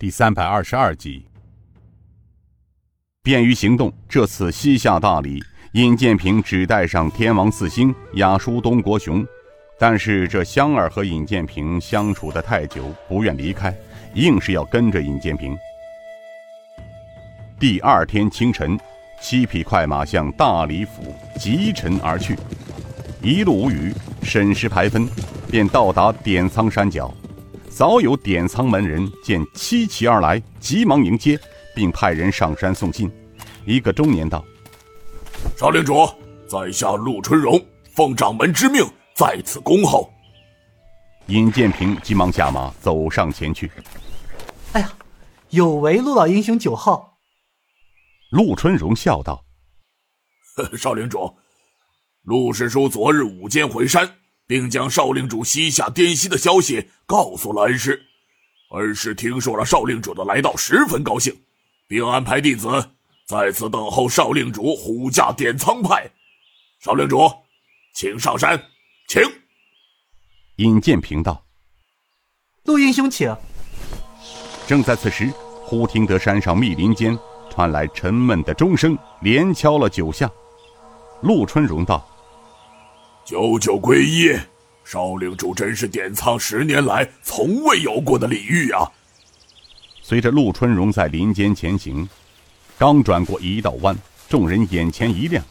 第三百二十二集。便于行动，这次西下大理，尹建平只带上天王四星雅书东国雄，但是这香儿和尹建平相处的太久，不愿离开，硬是要跟着尹建平。第二天清晨，七匹快马向大理府疾驰而去，一路无语，审时排分，便到达点苍山脚。早有点苍门人见七骑而来，急忙迎接。并派人上山送信。一个中年道：“少领主，在下陆春荣，奉掌门之命在此恭候。”尹建平急忙下马走上前去。“哎呀，有违陆老英雄九号。”陆春荣笑道：“ 少领主，陆师叔昨日午间回山，并将少令主西下滇西的消息告诉了恩师。恩师听说了少令主的来到，十分高兴。”并安排弟子在此等候少令主虎驾点苍派。少令主，请上山，请。尹建平道：“陆英雄，请。”正在此时，忽听得山上密林间传来沉闷的钟声，连敲了九下。陆春荣道：“九九归一，少领主真是点苍十年来从未有过的礼遇啊！”随着陆春荣在林间前行，刚转过一道弯，众人眼前一亮，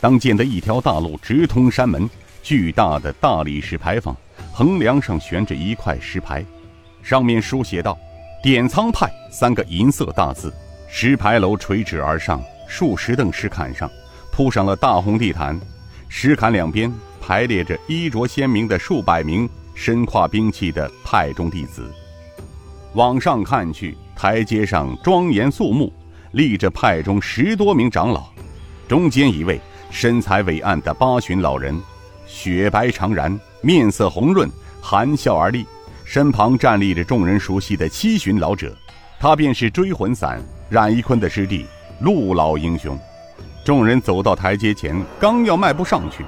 当见得一条大路直通山门，巨大的大理石牌坊，横梁上悬着一块石牌，上面书写道“点苍派”三个银色大字。石牌楼垂直而上，数十凳石坎上铺上了大红地毯，石坎两边排列着衣着鲜明的数百名身挎兵器的派中弟子。往上看去，台阶上庄严肃穆，立着派中十多名长老，中间一位身材伟岸的八旬老人，雪白长髯，面色红润，含笑而立。身旁站立着众人熟悉的七旬老者，他便是追魂散冉一坤的师弟陆老英雄。众人走到台阶前，刚要迈步上去，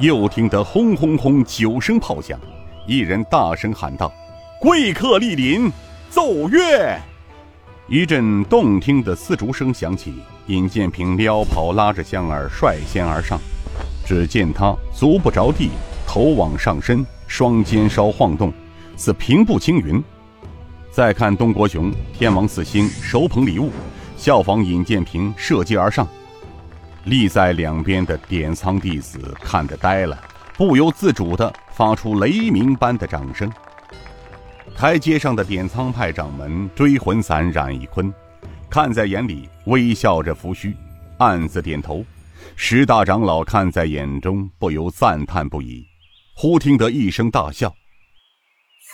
又听得轰轰轰九声炮响，一人大声喊道：“贵客莅临！”奏乐，一阵动听的丝竹声响起。尹建平撩袍拉着香儿率先而上，只见他足不着地，头往上伸，双肩稍晃动，似平步青云。再看东国雄、天王四星手捧礼物，效仿尹建平射击而上。立在两边的点苍弟子看得呆了，不由自主地发出雷鸣般的掌声。台阶上的点苍派掌门追魂散冉一坤，看在眼里，微笑着拂须，暗自点头。十大长老看在眼中，不由赞叹不已。忽听得一声大笑：“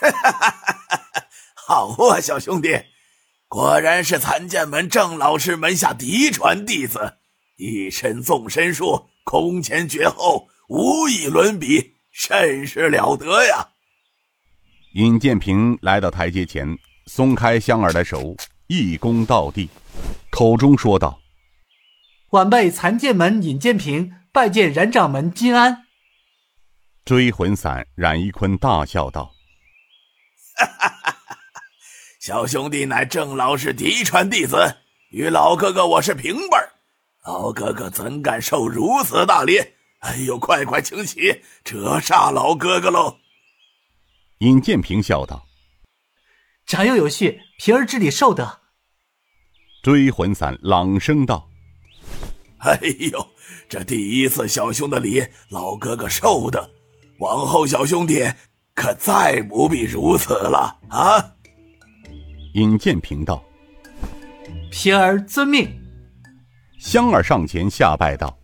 哈哈哈哈哈！好啊，小兄弟，果然是残剑门郑老师门下嫡传弟子，一身纵身术，空前绝后，无以伦比，甚是了得呀！”尹建平来到台阶前，松开香儿的手，一躬到地，口中说道：“晚辈残剑门尹建平拜见冉掌门金安。”追魂散冉一坤大笑道：“哈哈哈哈小兄弟乃郑老师嫡传弟子，与老哥哥我是平辈儿，老哥哥怎敢受如此大礼？哎呦，快快请起，折煞老哥哥喽！”尹建平笑道：“长幼有序，平儿之礼受得。”追魂散朗声道：“哎呦，这第一次小兄的礼，老哥哥受的，往后小兄弟可再不必如此了啊！”尹建平道：“平儿遵命。”香儿上前下拜道：“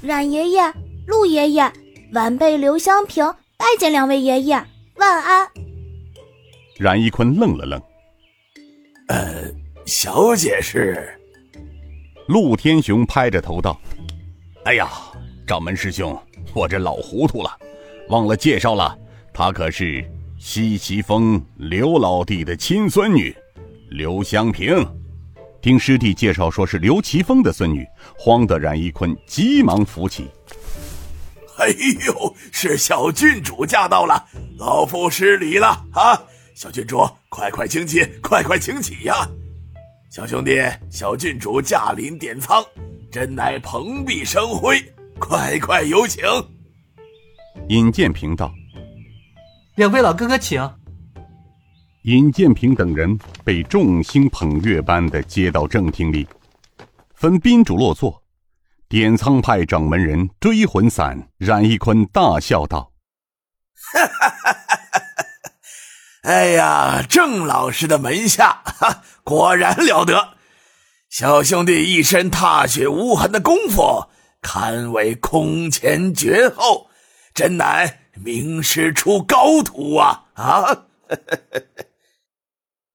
冉爷爷、陆爷爷，晚辈刘香平。”拜见两位爷爷，万安。冉一坤愣了愣，呃，小姐是？陆天雄拍着头道：“哎呀，掌门师兄，我这老糊涂了，忘了介绍了，她可是西岐峰刘老弟的亲孙女，刘香平。”听师弟介绍说是刘奇峰的孙女，慌得冉一坤急忙扶起。哎呦，是小郡主驾到了，老夫失礼了啊！小郡主，快快请起，快快请起呀！小兄弟，小郡主驾临点仓，真乃蓬荜生辉，快快有请。尹建平道：“两位老哥哥，请。”尹建平等人被众星捧月般的接到正厅里，分宾主落座。点苍派掌门人追魂散冉一坤大笑道：“哈哈哈哈哈！哎呀，郑老师的门下，哈，果然了得！小兄弟一身踏雪无痕的功夫，堪为空前绝后，真乃名师出高徒啊！啊！”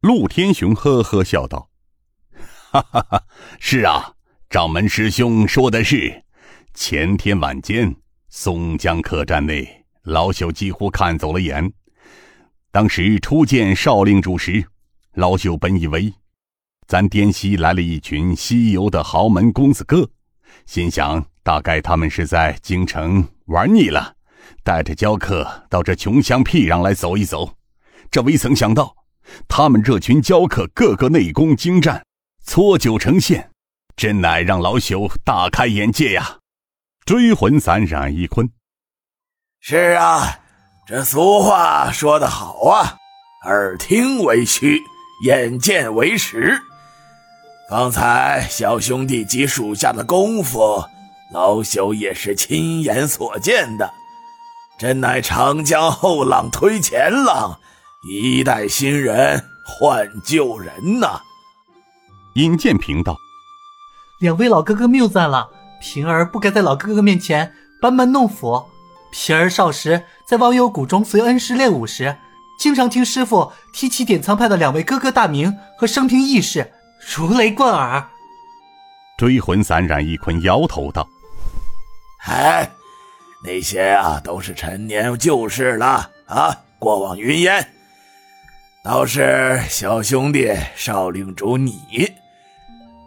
陆天雄呵呵笑道：“哈哈哈，是啊。”掌门师兄说的是，前天晚间松江客栈内，老朽几乎看走了眼。当时初见少令主时，老朽本以为咱滇西来了一群西游的豪门公子哥，心想大概他们是在京城玩腻了，带着娇客到这穷乡僻壤来走一走。这未曾想到，他们这群娇客个个内功精湛，搓酒成线。真乃让老朽大开眼界呀！追魂散冉一坤，是啊，这俗话说得好啊，耳听为虚，眼见为实。方才小兄弟及属下的功夫，老朽也是亲眼所见的，真乃长江后浪推前浪，一代新人换旧人呐！尹建平道。两位老哥哥谬赞了，平儿不该在老哥哥面前班门弄斧。平儿少时在忘忧谷中随恩师练武时，经常听师傅提起典藏派的两位哥哥大名和生平轶事，如雷贯耳。追魂散冉一坤摇头道：“哎，那些啊都是陈年旧事了啊，过往云烟。倒是小兄弟少令主你。”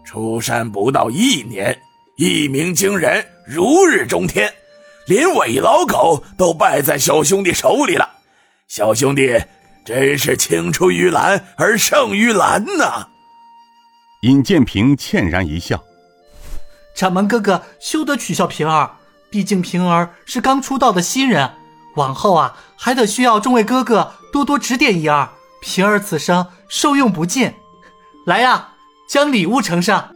出山不到一年，一鸣惊人，如日中天，连伪老狗都败在小兄弟手里了。小兄弟真是青出于蓝而胜于蓝呐！尹建平歉然一笑：“掌门哥哥休得取笑平儿，毕竟平儿是刚出道的新人，往后啊还得需要众位哥哥多多指点一二。平儿此生受用不尽，来呀！”将礼物呈上。